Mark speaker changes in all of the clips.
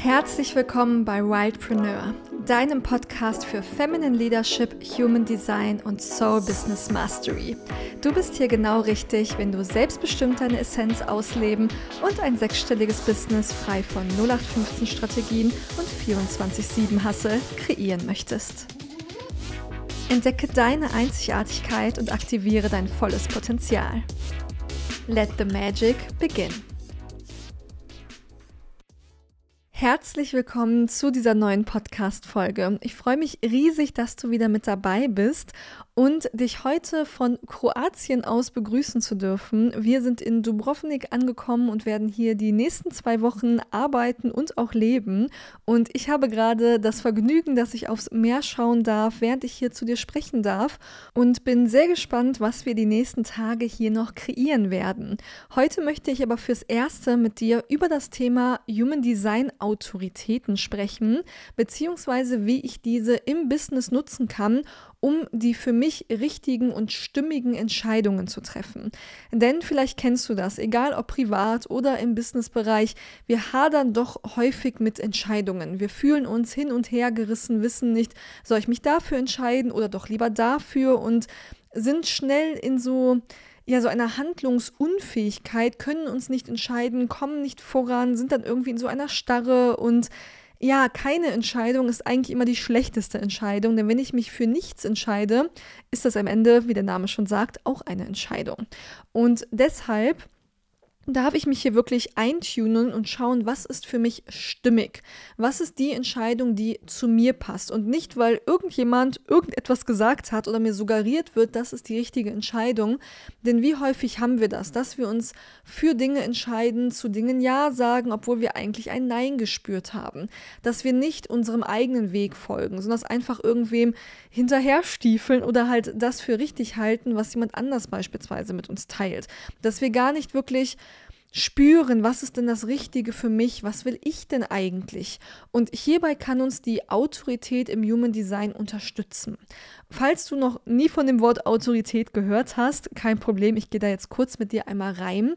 Speaker 1: Herzlich willkommen bei Wildpreneur, deinem Podcast für Feminine Leadership, Human Design und Soul Business Mastery. Du bist hier genau richtig, wenn du selbstbestimmt deine Essenz ausleben und ein sechsstelliges Business frei von 0815 Strategien und 24/7 Hustle kreieren möchtest. Entdecke deine Einzigartigkeit und aktiviere dein volles Potenzial. Let the magic begin. Herzlich willkommen zu dieser neuen Podcast-Folge. Ich freue mich riesig, dass du wieder mit dabei bist und dich heute von Kroatien aus begrüßen zu dürfen. Wir sind in Dubrovnik angekommen und werden hier die nächsten zwei Wochen arbeiten und auch leben. Und ich habe gerade das Vergnügen, dass ich aufs Meer schauen darf, während ich hier zu dir sprechen darf und bin sehr gespannt, was wir die nächsten Tage hier noch kreieren werden. Heute möchte ich aber fürs Erste mit dir über das Thema Human Design Autoritäten sprechen, beziehungsweise wie ich diese im Business nutzen kann, um die für mich richtigen und stimmigen Entscheidungen zu treffen. Denn vielleicht kennst du das, egal ob privat oder im Businessbereich, wir hadern doch häufig mit Entscheidungen. Wir fühlen uns hin und her gerissen, wissen nicht, soll ich mich dafür entscheiden oder doch lieber dafür und sind schnell in so ja, so einer Handlungsunfähigkeit, können uns nicht entscheiden, kommen nicht voran, sind dann irgendwie in so einer Starre und ja, keine Entscheidung ist eigentlich immer die schlechteste Entscheidung, denn wenn ich mich für nichts entscheide, ist das am Ende, wie der Name schon sagt, auch eine Entscheidung. Und deshalb darf ich mich hier wirklich eintunen und schauen, was ist für mich stimmig? Was ist die Entscheidung, die zu mir passt? Und nicht, weil irgendjemand irgendetwas gesagt hat oder mir suggeriert wird, das ist die richtige Entscheidung. Denn wie häufig haben wir das, dass wir uns für Dinge entscheiden, zu Dingen Ja sagen, obwohl wir eigentlich ein Nein gespürt haben. Dass wir nicht unserem eigenen Weg folgen, sondern einfach irgendwem hinterher stiefeln oder halt das für richtig halten, was jemand anders beispielsweise mit uns teilt. Dass wir gar nicht wirklich spüren, was ist denn das Richtige für mich, was will ich denn eigentlich? Und hierbei kann uns die Autorität im Human Design unterstützen. Falls du noch nie von dem Wort Autorität gehört hast, kein Problem, ich gehe da jetzt kurz mit dir einmal rein.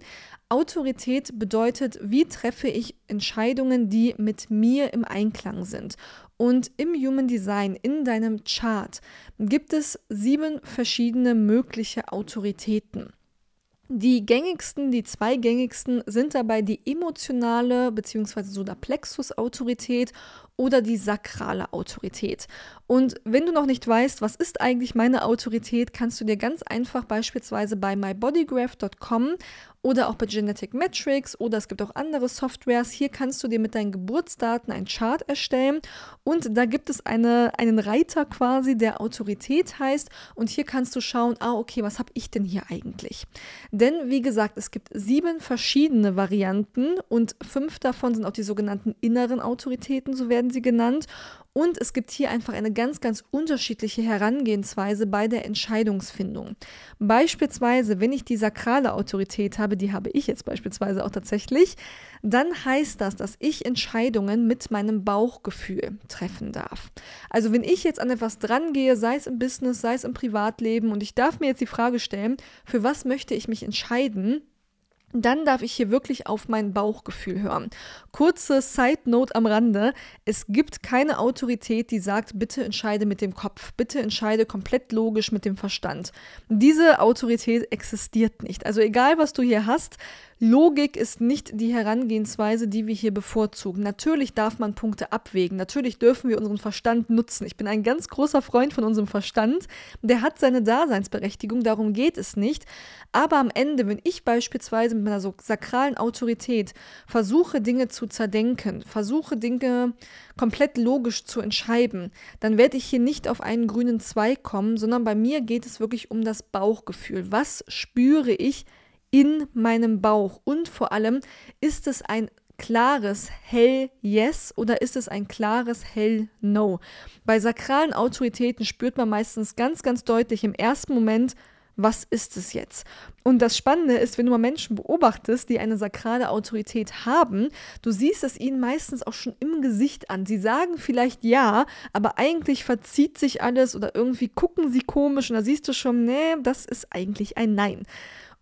Speaker 1: Autorität bedeutet, wie treffe ich Entscheidungen, die mit mir im Einklang sind. Und im Human Design, in deinem Chart, gibt es sieben verschiedene mögliche Autoritäten. Die gängigsten, die zwei gängigsten sind dabei die emotionale bzw. Solarplexus-Autorität oder die sakrale Autorität. Und wenn du noch nicht weißt, was ist eigentlich meine Autorität, kannst du dir ganz einfach beispielsweise bei mybodygraph.com oder auch bei Genetic Metrics oder es gibt auch andere Softwares. Hier kannst du dir mit deinen Geburtsdaten ein Chart erstellen und da gibt es eine, einen Reiter quasi, der Autorität heißt und hier kannst du schauen, ah okay, was habe ich denn hier eigentlich? Denn wie gesagt, es gibt sieben verschiedene Varianten und fünf davon sind auch die sogenannten inneren Autoritäten, so werden sie genannt. Und es gibt hier einfach eine ganz, ganz unterschiedliche Herangehensweise bei der Entscheidungsfindung. Beispielsweise, wenn ich die sakrale Autorität habe, die habe ich jetzt beispielsweise auch tatsächlich, dann heißt das, dass ich Entscheidungen mit meinem Bauchgefühl treffen darf. Also wenn ich jetzt an etwas drangehe, sei es im Business, sei es im Privatleben, und ich darf mir jetzt die Frage stellen, für was möchte ich mich entscheiden, dann darf ich hier wirklich auf mein Bauchgefühl hören. Kurze Side Note am Rande. Es gibt keine Autorität, die sagt, bitte entscheide mit dem Kopf, bitte entscheide komplett logisch mit dem Verstand. Diese Autorität existiert nicht. Also egal, was du hier hast, Logik ist nicht die Herangehensweise, die wir hier bevorzugen. Natürlich darf man Punkte abwägen. Natürlich dürfen wir unseren Verstand nutzen. Ich bin ein ganz großer Freund von unserem Verstand. Der hat seine Daseinsberechtigung, darum geht es nicht. Aber am Ende, wenn ich beispielsweise mit meiner so sakralen Autorität versuche, Dinge zu zerdenken, versuche, Dinge komplett logisch zu entscheiden, dann werde ich hier nicht auf einen grünen Zweig kommen, sondern bei mir geht es wirklich um das Bauchgefühl. Was spüre ich in meinem Bauch? Und vor allem, ist es ein klares Hell Yes oder ist es ein klares Hell No? Bei sakralen Autoritäten spürt man meistens ganz, ganz deutlich im ersten Moment, was ist es jetzt? Und das Spannende ist, wenn du mal Menschen beobachtest, die eine sakrale Autorität haben, du siehst es ihnen meistens auch schon im Gesicht an. Sie sagen vielleicht ja, aber eigentlich verzieht sich alles oder irgendwie gucken sie komisch und da siehst du schon, nee, das ist eigentlich ein Nein.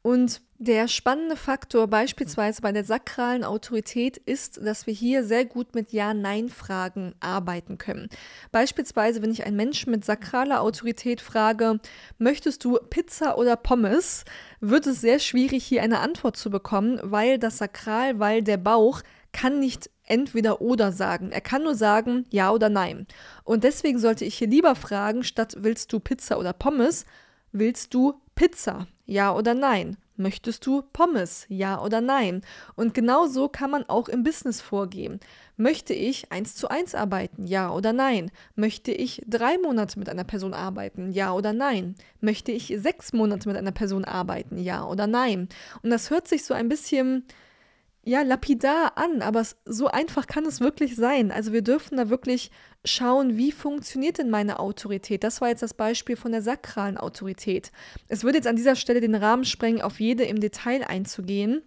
Speaker 1: Und Der spannende Faktor beispielsweise bei der sakralen Autorität ist, dass wir hier sehr gut mit Ja-Nein-Fragen arbeiten können. Beispielsweise, wenn ich einen Menschen mit sakraler Autorität frage, möchtest du Pizza oder Pommes, wird es sehr schwierig, hier eine Antwort zu bekommen, weil das Sakral, weil der Bauch kann nicht entweder oder sagen. Er kann nur sagen ja oder nein. Und deswegen sollte ich hier lieber fragen, statt willst du Pizza oder Pommes, willst du Pizza? Ja oder nein? Möchtest du Pommes? Ja oder nein? Und genau so kann man auch im Business vorgehen. Möchte ich eins zu eins arbeiten? Ja oder nein? Möchte ich drei Monate mit einer Person arbeiten? Ja oder nein? Möchte ich sechs Monate mit einer Person arbeiten? Ja oder nein? Und das hört sich so ein bisschen ja, lapidar an, aber so einfach kann es wirklich sein. Also wir dürfen da wirklich schauen, wie funktioniert denn meine Autorität. Das war jetzt das Beispiel von der sakralen Autorität. Es würde jetzt an dieser Stelle den Rahmen sprengen, auf jede im Detail einzugehen.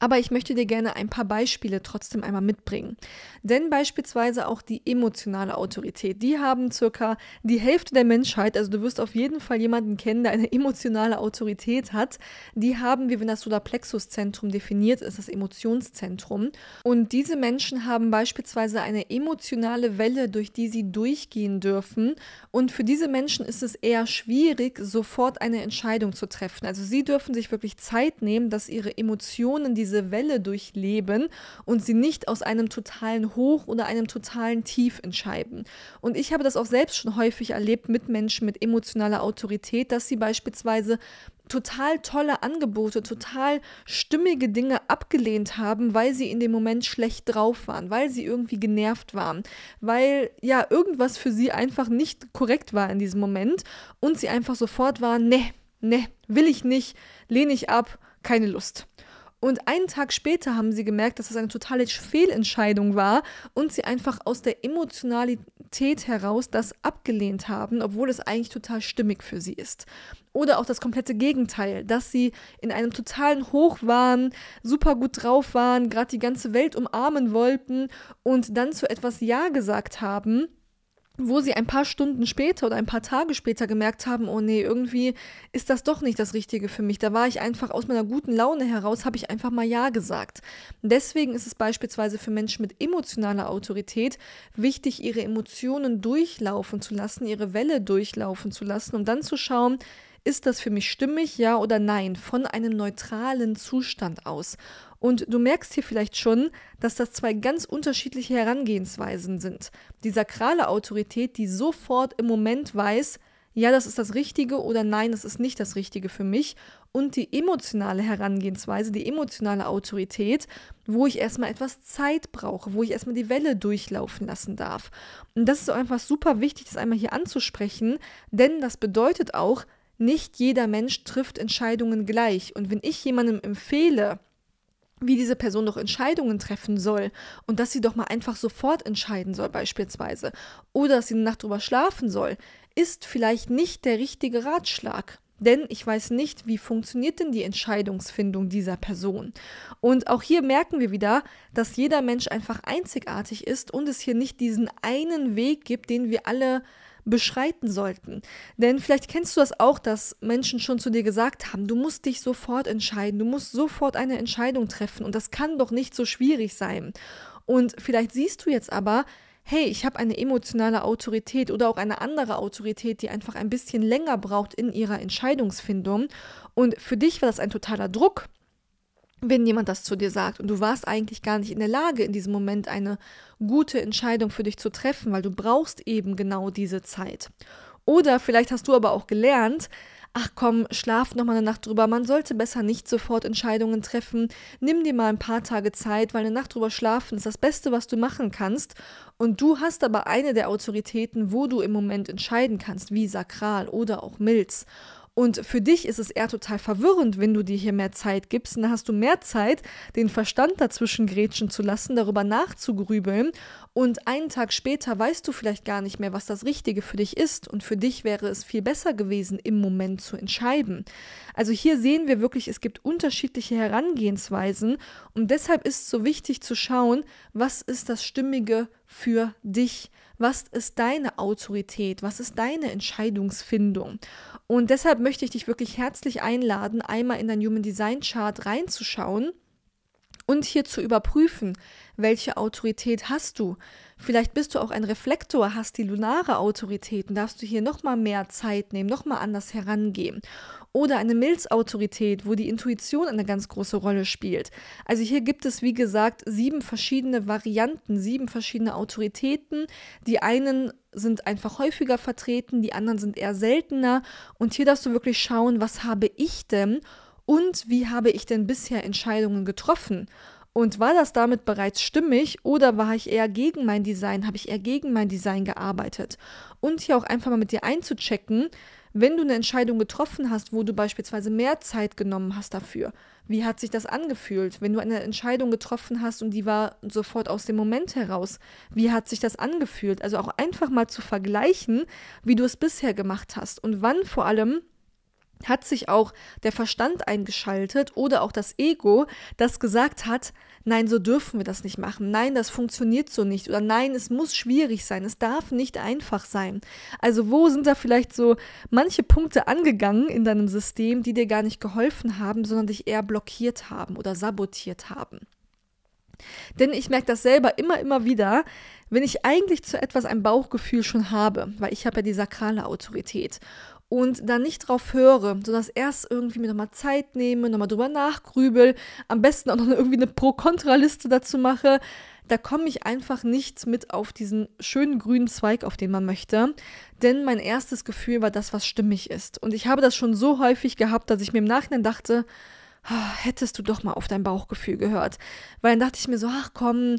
Speaker 1: Aber ich möchte dir gerne ein paar Beispiele trotzdem einmal mitbringen. Denn beispielsweise auch die emotionale Autorität, die haben circa die Hälfte der Menschheit, also du wirst auf jeden Fall jemanden kennen, der eine emotionale Autorität hat. Die haben wir, wenn das Solarplexuszentrum definiert ist, das Emotionszentrum. Und diese Menschen haben beispielsweise eine emotionale Welle, durch die sie durchgehen dürfen. Und für diese Menschen ist es eher schwierig, sofort eine Entscheidung zu treffen. Also sie dürfen sich wirklich Zeit nehmen, dass ihre Emotionen, diese diese Welle durchleben und sie nicht aus einem totalen Hoch oder einem totalen Tief entscheiden. Und ich habe das auch selbst schon häufig erlebt mit Menschen mit emotionaler Autorität, dass sie beispielsweise total tolle Angebote, total stimmige Dinge abgelehnt haben, weil sie in dem Moment schlecht drauf waren, weil sie irgendwie genervt waren, weil ja irgendwas für sie einfach nicht korrekt war in diesem Moment und sie einfach sofort waren, ne, ne, will ich nicht, lehne ich ab, keine Lust. Und einen Tag später haben sie gemerkt, dass das eine totale Fehlentscheidung war und sie einfach aus der Emotionalität heraus das abgelehnt haben, obwohl es eigentlich total stimmig für sie ist. Oder auch das komplette Gegenteil, dass sie in einem totalen Hoch waren, super gut drauf waren, gerade die ganze Welt umarmen wollten und dann zu etwas Ja gesagt haben, wo sie ein paar Stunden später oder ein paar Tage später gemerkt haben, oh nee, irgendwie ist das doch nicht das Richtige für mich. Da war ich einfach aus meiner guten Laune heraus, habe ich einfach mal Ja gesagt. Deswegen ist es beispielsweise für Menschen mit emotionaler Autorität wichtig, ihre Emotionen durchlaufen zu lassen, ihre Welle durchlaufen zu lassen, um dann zu schauen, ist das für mich stimmig, ja oder nein, von einem neutralen Zustand aus. Und du merkst hier vielleicht schon, dass das zwei ganz unterschiedliche Herangehensweisen sind. Die sakrale Autorität, die sofort im Moment weiß, ja, das ist das Richtige oder nein, das ist nicht das Richtige für mich. Und die emotionale Herangehensweise, die emotionale Autorität, wo ich erstmal etwas Zeit brauche, wo ich erstmal die Welle durchlaufen lassen darf. Und das ist einfach super wichtig, das einmal hier anzusprechen, denn das bedeutet auch, nicht jeder Mensch trifft Entscheidungen gleich. Und wenn ich jemandem empfehle, wie diese Person doch Entscheidungen treffen soll und dass sie doch mal einfach sofort entscheiden soll beispielsweise oder dass sie eine Nacht drüber schlafen soll, ist vielleicht nicht der richtige Ratschlag. Denn ich weiß nicht, wie funktioniert denn die Entscheidungsfindung dieser Person. Und auch hier merken wir wieder, dass jeder Mensch einfach einzigartig ist und es hier nicht diesen einen Weg gibt, den wir alle beschreiten sollten. Denn vielleicht kennst du das auch, dass Menschen schon zu dir gesagt haben, du musst dich sofort entscheiden, du musst sofort eine Entscheidung treffen und das kann doch nicht so schwierig sein. Und vielleicht siehst du jetzt aber, hey, ich habe eine emotionale Autorität oder auch eine andere Autorität, die einfach ein bisschen länger braucht in ihrer Entscheidungsfindung. Und für dich war das ein totaler Druck, wenn jemand das zu dir sagt und du warst eigentlich gar nicht in der Lage, in diesem Moment eine gute Entscheidung für dich zu treffen, weil du brauchst eben genau diese Zeit. Oder vielleicht hast du aber auch gelernt, ach komm, schlaf noch mal eine Nacht drüber, man sollte besser nicht sofort Entscheidungen treffen, nimm dir mal ein paar Tage Zeit, weil eine Nacht drüber schlafen ist das Beste, was du machen kannst. Und du hast aber eine der Autoritäten, wo du im Moment entscheiden kannst, wie Sakral oder auch Milz. Und für dich ist es eher total verwirrend, wenn du dir hier mehr Zeit gibst. Und dann hast du mehr Zeit, den Verstand dazwischen grätschen zu lassen, darüber nachzugrübeln. Und einen Tag später weißt du vielleicht gar nicht mehr, was das Richtige für dich ist. Und für dich wäre es viel besser gewesen, im Moment zu entscheiden. Also hier sehen wir wirklich, es gibt unterschiedliche Herangehensweisen. Und deshalb ist es so wichtig zu schauen, was ist das Stimmige für dich? Was ist deine Autorität? Was ist deine Entscheidungsfindung? Und deshalb möchte ich dich wirklich herzlich einladen, einmal in dein Human Design Chart reinzuschauen und hier zu überprüfen, welche Autorität hast du. Vielleicht bist du auch ein Reflektor, hast die lunare Autorität und darfst du hier nochmal mehr Zeit nehmen, nochmal anders herangehen. Oder eine Milzautorität, wo die Intuition eine ganz große Rolle spielt. Also hier gibt es, wie gesagt, sieben verschiedene Varianten, sieben verschiedene Autoritäten. Die einen sind einfach häufiger vertreten, die anderen sind eher seltener. Und hier darfst du wirklich schauen, was habe ich denn und wie habe ich denn bisher Entscheidungen getroffen? Und war das damit bereits stimmig oder war ich eher gegen mein Design, habe ich eher gegen mein Design gearbeitet? Und hier auch einfach mal mit dir einzuchecken, wenn du eine Entscheidung getroffen hast, wo du beispielsweise mehr Zeit genommen hast dafür, wie hat sich das angefühlt? Wenn du eine Entscheidung getroffen hast und die war sofort aus dem Moment heraus, wie hat sich das angefühlt? Also auch einfach mal zu vergleichen, wie du es bisher gemacht hast und wann vor allem hat sich auch der Verstand eingeschaltet oder auch das Ego, das gesagt hat, nein, so dürfen wir das nicht machen, nein, das funktioniert so nicht oder nein, es muss schwierig sein, es darf nicht einfach sein. Also wo sind da vielleicht so manche Punkte angegangen in deinem System, die dir gar nicht geholfen haben, sondern dich eher blockiert haben oder sabotiert haben? Denn ich merke das selber immer, immer wieder, wenn ich eigentlich zu etwas ein Bauchgefühl schon habe, weil ich habe ja die sakrale Autorität und dann nicht drauf höre, sondern erst irgendwie mir nochmal Zeit nehme, nochmal drüber nachgrübel, am besten auch noch irgendwie eine Pro-Kontra-Liste dazu mache, da komme ich einfach nicht mit auf diesen schönen grünen Zweig, auf den man möchte. Denn mein erstes Gefühl war das, was stimmig ist. Und ich habe das schon so häufig gehabt, dass ich mir im Nachhinein dachte, ah, hättest du doch mal auf dein Bauchgefühl gehört. Weil dann dachte ich mir so, ach komm,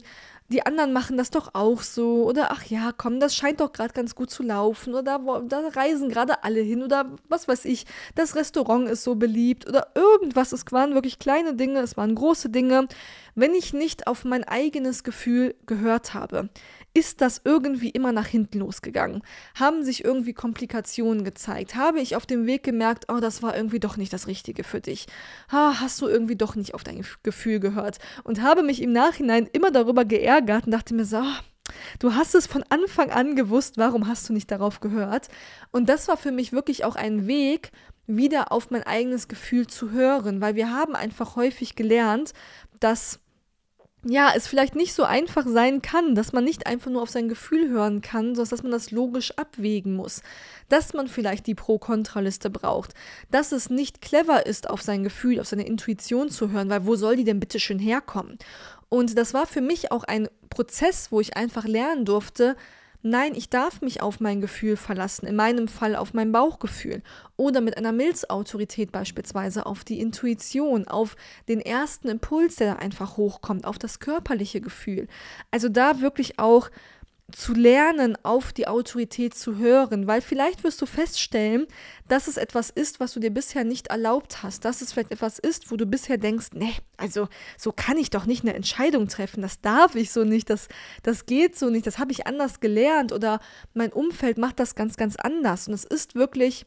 Speaker 1: die anderen machen das doch auch so oder ach ja, komm, das scheint doch gerade ganz gut zu laufen oder da, da reisen gerade alle hin oder was weiß ich, das Restaurant ist so beliebt oder irgendwas. Es waren wirklich kleine Dinge, es waren große Dinge. Wenn ich nicht auf mein eigenes Gefühl gehört habe, ist das irgendwie immer nach hinten losgegangen? Haben sich irgendwie Komplikationen gezeigt? Habe ich auf dem Weg gemerkt, oh, das war irgendwie doch nicht das Richtige für dich? Ha, hast du irgendwie doch nicht auf dein Gefühl gehört? Und habe mich im Nachhinein immer darüber geärgert und dachte mir so, oh, Du hast es von Anfang an gewusst, warum hast du nicht darauf gehört? Und das war für mich wirklich auch ein Weg, wieder auf mein eigenes Gefühl zu hören, weil wir haben einfach häufig gelernt, dass ja, es vielleicht nicht so einfach sein kann, dass man nicht einfach nur auf sein Gefühl hören kann, sondern dass man das logisch abwägen muss. Dass man vielleicht die Pro-Kontra-Liste braucht. Dass es nicht clever ist, auf sein Gefühl, auf seine Intuition zu hören, weil wo soll die denn bitte schön herkommen? Und das war für mich auch ein Prozess, wo ich einfach lernen durfte, Nein, ich darf mich auf mein Gefühl verlassen, in meinem Fall auf mein Bauchgefühl oder mit einer Milzautorität beispielsweise auf die Intuition, auf den ersten Impuls, der da einfach hochkommt, auf das körperliche Gefühl. Also da wirklich auch zu lernen, auf die Autorität zu hören, weil vielleicht wirst du feststellen, dass es etwas ist, was du dir bisher nicht erlaubt hast, dass es vielleicht etwas ist, wo du bisher denkst, nee, also so kann ich doch nicht eine Entscheidung treffen, das darf ich so nicht, das, das geht so nicht, das habe ich anders gelernt oder mein Umfeld macht das ganz, ganz anders. Und es ist wirklich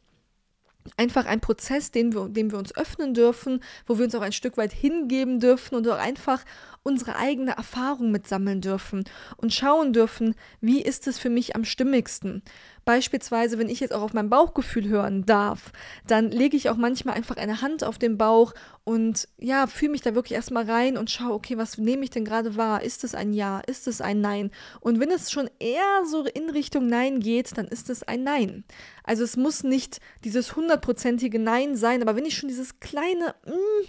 Speaker 1: einfach ein Prozess, den wir, dem wir uns öffnen dürfen, wo wir uns auch ein Stück weit hingeben dürfen und auch einfach unsere eigene Erfahrung mitsammeln dürfen und schauen dürfen, wie ist es für mich am stimmigsten. Beispielsweise, wenn ich jetzt auch auf mein Bauchgefühl hören darf, dann lege ich auch manchmal einfach eine Hand auf den Bauch und ja, fühle mich da wirklich erstmal rein und schaue, okay, was nehme ich denn gerade wahr? Ist es ein Ja? Ist es ein Nein? Und wenn es schon eher so in Richtung Nein geht, dann ist es ein Nein. Also es muss nicht dieses hundertprozentige Nein sein, aber wenn ich schon dieses kleine, mm,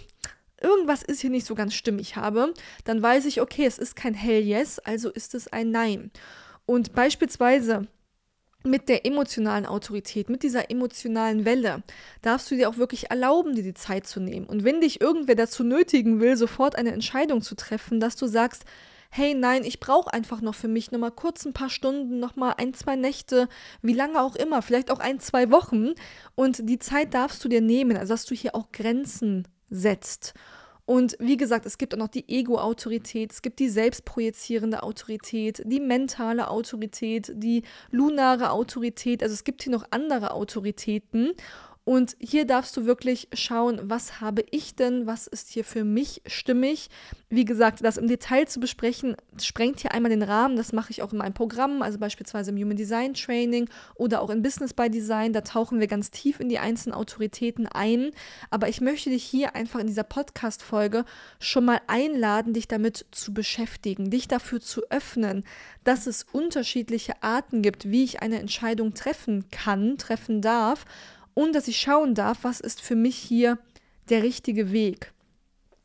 Speaker 1: irgendwas ist hier nicht so ganz stimmig habe, dann weiß ich, okay, es ist kein Hell Yes, also ist es ein Nein. Und beispielsweise mit der emotionalen Autorität, mit dieser emotionalen Welle, darfst du dir auch wirklich erlauben, dir die Zeit zu nehmen. Und wenn dich irgendwer dazu nötigen will, sofort eine Entscheidung zu treffen, dass du sagst, hey, nein, ich brauche einfach noch für mich nochmal kurz ein paar Stunden, nochmal ein, zwei Nächte, wie lange auch immer, vielleicht auch ein, zwei Wochen. Und die Zeit darfst du dir nehmen, also dass du hier auch Grenzen setzt. Und wie gesagt, es gibt auch noch die Ego-Autorität, es gibt die selbstprojizierende Autorität, die mentale Autorität, die lunare Autorität. Also es gibt hier noch andere Autoritäten. Und hier darfst du wirklich schauen, was habe ich denn, was ist hier für mich stimmig. Wie gesagt, das im Detail zu besprechen, sprengt hier einmal den Rahmen. Das mache ich auch in meinem Programm, also beispielsweise im Human Design Training oder auch in Business by Design. Da tauchen wir ganz tief in die einzelnen Autoritäten ein. Aber ich möchte dich hier einfach in dieser Podcast-Folge schon mal einladen, dich damit zu beschäftigen, dich dafür zu öffnen, dass es unterschiedliche Arten gibt, wie ich eine Entscheidung treffen kann, treffen darf und dass ich schauen darf, was ist für mich hier der richtige Weg.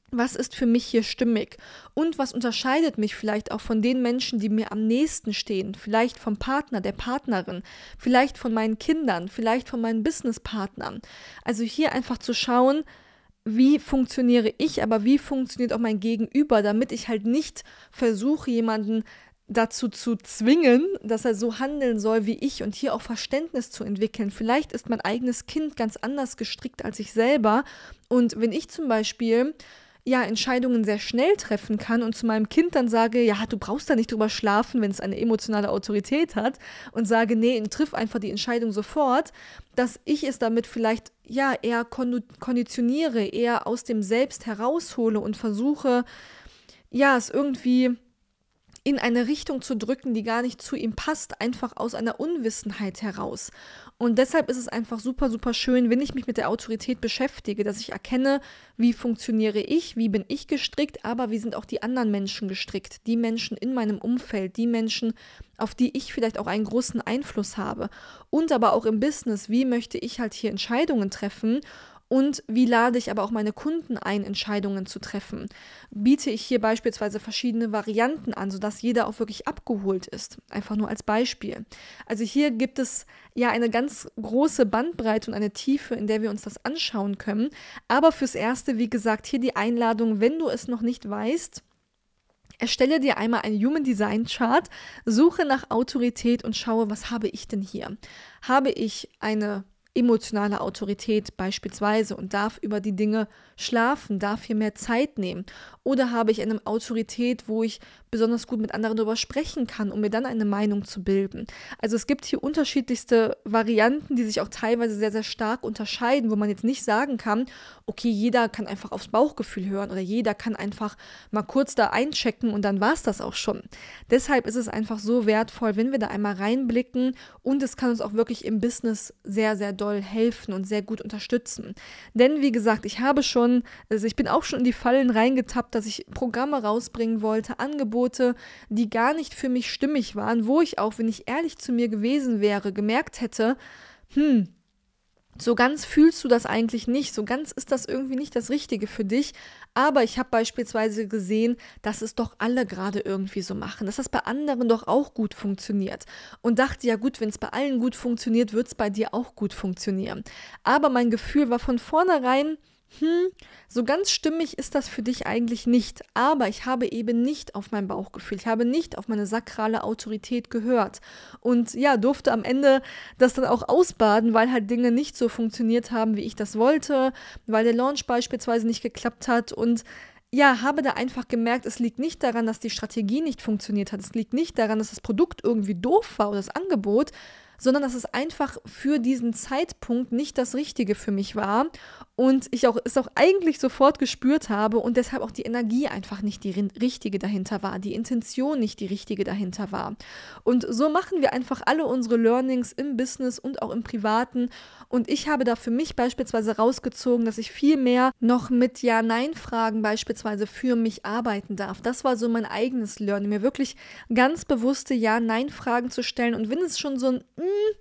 Speaker 1: Was ist für mich hier stimmig? Und was unterscheidet mich vielleicht auch von den Menschen, die mir am nächsten stehen? Vielleicht vom Partner, der Partnerin, vielleicht von meinen Kindern, vielleicht von meinen Businesspartnern. Also hier einfach zu schauen, wie funktioniere ich, aber wie funktioniert auch mein Gegenüber, damit ich halt nicht versuche, jemanden dazu zu zwingen, dass er so handeln soll wie ich und hier auch Verständnis zu entwickeln. Vielleicht ist mein eigenes Kind ganz anders gestrickt als ich selber. Und wenn ich zum Beispiel ja, Entscheidungen sehr schnell treffen kann und zu meinem Kind dann sage, ja, du brauchst da nicht drüber schlafen, wenn es eine emotionale Autorität hat und sage, nee, triff einfach die Entscheidung sofort, dass ich es damit vielleicht ja eher konditioniere, eher aus dem Selbst heraushole und versuche, ja, es irgendwie in eine Richtung zu drücken, die gar nicht zu ihm passt, einfach aus einer Unwissenheit heraus. Und deshalb ist es einfach super, super schön, wenn ich mich mit der Autorität beschäftige, dass ich erkenne, wie funktioniere ich, wie bin ich gestrickt, aber wie sind auch die anderen Menschen gestrickt, die Menschen in meinem Umfeld, die Menschen, auf die ich vielleicht auch einen großen Einfluss habe. Und aber auch im Business, wie möchte ich halt hier Entscheidungen treffen und wie lade ich aber auch meine Kunden ein, Entscheidungen zu treffen? Biete ich hier beispielsweise verschiedene Varianten an, sodass jeder auch wirklich abgeholt ist? Einfach nur als Beispiel. Also hier gibt es ja eine ganz große Bandbreite und eine Tiefe, in der wir uns das anschauen können. Aber fürs Erste, wie gesagt, hier die Einladung, wenn du es noch nicht weißt, Erstelle dir einmal einen Human Design Chart, suche nach Autorität und schaue, was habe ich denn hier? Habe ich eine emotionale Autorität beispielsweise und darf über die Dinge schlafen, darf hier mehr Zeit nehmen? Oder habe ich eine Autorität, wo ich besonders gut mit anderen darüber sprechen kann, um mir dann eine Meinung zu bilden? Also es gibt hier unterschiedlichste Varianten, die sich auch teilweise sehr, sehr stark unterscheiden, wo man jetzt nicht sagen kann, okay, jeder kann einfach aufs Bauchgefühl hören oder jeder kann einfach mal kurz da einchecken und dann war es das auch schon. Deshalb ist es einfach so wertvoll, wenn wir da einmal reinblicken und es kann uns auch wirklich im Business sehr, sehr doll helfen und sehr gut unterstützen. Denn wie gesagt, ich habe schon, also ich bin auch schon in die Fallen reingetappt, dass ich Programme rausbringen wollte, Angebote, die gar nicht für mich stimmig waren, wo ich auch, wenn ich ehrlich zu mir gewesen wäre, gemerkt hätte, hm, so ganz fühlst du das eigentlich nicht, so ganz ist das irgendwie nicht das Richtige für dich. Aber ich habe beispielsweise gesehen, dass es doch alle gerade irgendwie so machen, dass das bei anderen doch auch gut funktioniert. Und dachte, ja gut, wenn es bei allen gut funktioniert, wird es bei dir auch gut funktionieren. Aber mein Gefühl war von vornherein, hm, so ganz stimmig ist das für dich eigentlich nicht. Aber ich habe eben nicht auf mein Bauchgefühl, ich habe nicht auf meine sakrale Autorität gehört. Und ja, durfte am Ende das dann auch ausbaden, weil halt Dinge nicht so funktioniert haben, wie ich das wollte, weil der Launch beispielsweise nicht geklappt hat und ja, habe da einfach gemerkt, es liegt nicht daran, dass die Strategie nicht funktioniert hat. Es liegt nicht daran, dass das Produkt irgendwie doof war oder das Angebot, sondern dass es einfach für diesen Zeitpunkt nicht das Richtige für mich war und ich auch es auch eigentlich sofort gespürt habe und deshalb auch die Energie einfach nicht die richtige dahinter war, die Intention nicht die richtige dahinter war. Und so machen wir einfach alle unsere Learnings im Business und auch im Privaten und ich habe da für mich beispielsweise rausgezogen, dass ich viel mehr noch mit Ja-Nein-Fragen beispielsweise für mich arbeiten darf. Das war so mein eigenes Learning, mir wirklich ganz bewusste Ja-Nein-Fragen zu stellen und wenn es schon so ein hm,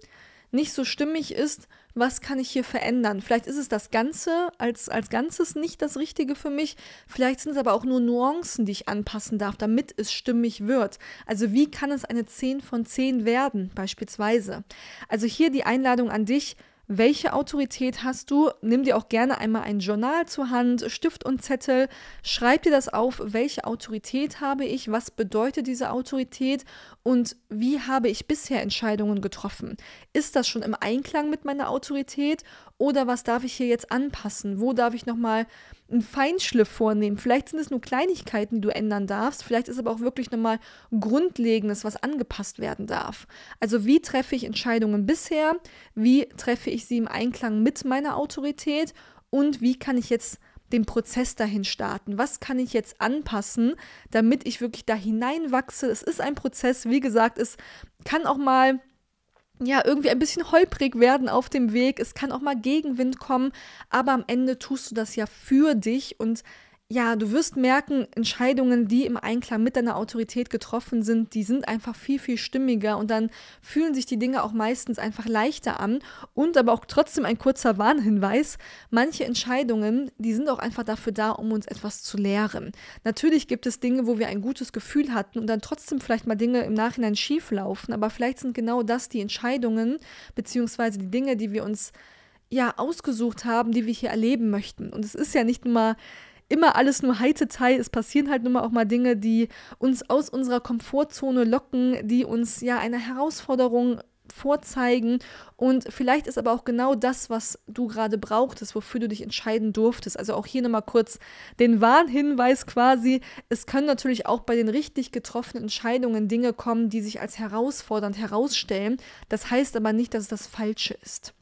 Speaker 1: nicht so stimmig ist, was kann ich hier verändern? Vielleicht ist es das Ganze als, als Ganzes nicht das Richtige für mich. Vielleicht sind es aber auch nur Nuancen, die ich anpassen darf, damit es stimmig wird. Also wie kann es eine 10 von 10 werden, beispielsweise? Also hier die Einladung an dich, welche Autorität hast du? Nimm dir auch gerne einmal ein Journal zur Hand, Stift und Zettel, schreib dir das auf, welche Autorität habe ich, was bedeutet diese Autorität und wie habe ich bisher Entscheidungen getroffen? Ist das schon im Einklang mit meiner Autorität oder was darf ich hier jetzt anpassen? Wo darf ich nochmal einen Feinschliff vornehmen. Vielleicht sind es nur Kleinigkeiten, die du ändern darfst. Vielleicht ist aber auch wirklich nochmal Grundlegendes, was angepasst werden darf. Also wie treffe ich Entscheidungen bisher? Wie treffe ich sie im Einklang mit meiner Autorität? Und wie kann ich jetzt den Prozess dahin starten? Was kann ich jetzt anpassen, damit ich wirklich da hineinwachse? Es ist ein Prozess, wie gesagt, es kann auch mal ja, irgendwie ein bisschen holprig werden auf dem Weg. Es kann auch mal Gegenwind kommen, aber am Ende tust du das ja für dich und ja, du wirst merken, Entscheidungen, die im Einklang mit deiner Autorität getroffen sind, die sind einfach viel, viel stimmiger und dann fühlen sich die Dinge auch meistens einfach leichter an. Und aber auch trotzdem ein kurzer Warnhinweis, manche Entscheidungen, die sind auch einfach dafür da, um uns etwas zu lehren. Natürlich gibt es Dinge, wo wir ein gutes Gefühl hatten und dann trotzdem vielleicht mal Dinge im Nachhinein schief laufen, aber vielleicht sind genau das die Entscheidungen, beziehungsweise die Dinge, die wir uns ja ausgesucht haben, die wir hier erleben möchten. Und es ist ja nicht immer immer alles nur Heitete. Es passieren halt nun mal auch mal Dinge, die uns aus unserer Komfortzone locken, die uns ja eine Herausforderung vorzeigen. Und vielleicht ist aber auch genau das, was du gerade brauchtest, wofür du dich entscheiden durftest. Also auch hier nochmal kurz den Warnhinweis quasi. Es können natürlich auch bei den richtig getroffenen Entscheidungen Dinge kommen, die sich als herausfordernd herausstellen. Das heißt aber nicht, dass es das Falsche ist.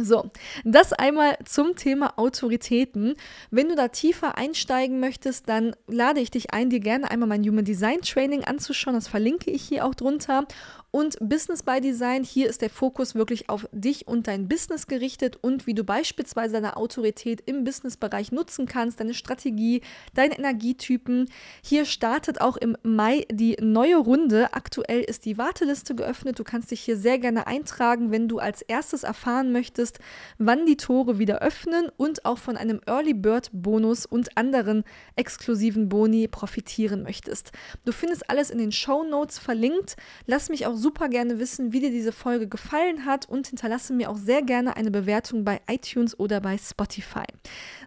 Speaker 1: So, das einmal zum Thema Autoritäten. Wenn du da tiefer einsteigen möchtest, dann lade ich dich ein, dir gerne einmal mein Human Design Training anzuschauen. Das verlinke ich hier auch drunter. Und Business by Design, hier ist der Fokus wirklich auf dich und dein Business gerichtet und wie du beispielsweise deine Autorität im Businessbereich nutzen kannst, deine Strategie, deine Energietypen. Hier startet auch im Mai die neue Runde. Aktuell ist die Warteliste geöffnet. Du kannst dich hier sehr gerne eintragen, wenn du als erstes erfahren möchtest, wann die Tore wieder öffnen und auch von einem Early Bird Bonus und anderen exklusiven Boni profitieren möchtest. Du findest alles in den Show Notes verlinkt. Lass mich auch super gerne wissen, wie dir diese Folge gefallen hat und hinterlasse mir auch sehr gerne eine Bewertung bei iTunes oder bei Spotify.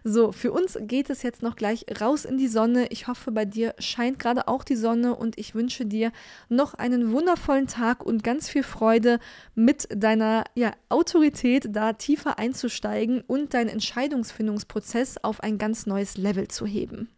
Speaker 1: So, für uns geht es jetzt noch gleich raus in die Sonne. Ich hoffe, bei dir scheint gerade auch die Sonne und ich wünsche dir noch einen wundervollen Tag und ganz viel Freude mit deiner ja, Autorität da tiefer einzusteigen und deinen Entscheidungsfindungsprozess auf ein ganz neues Level zu heben.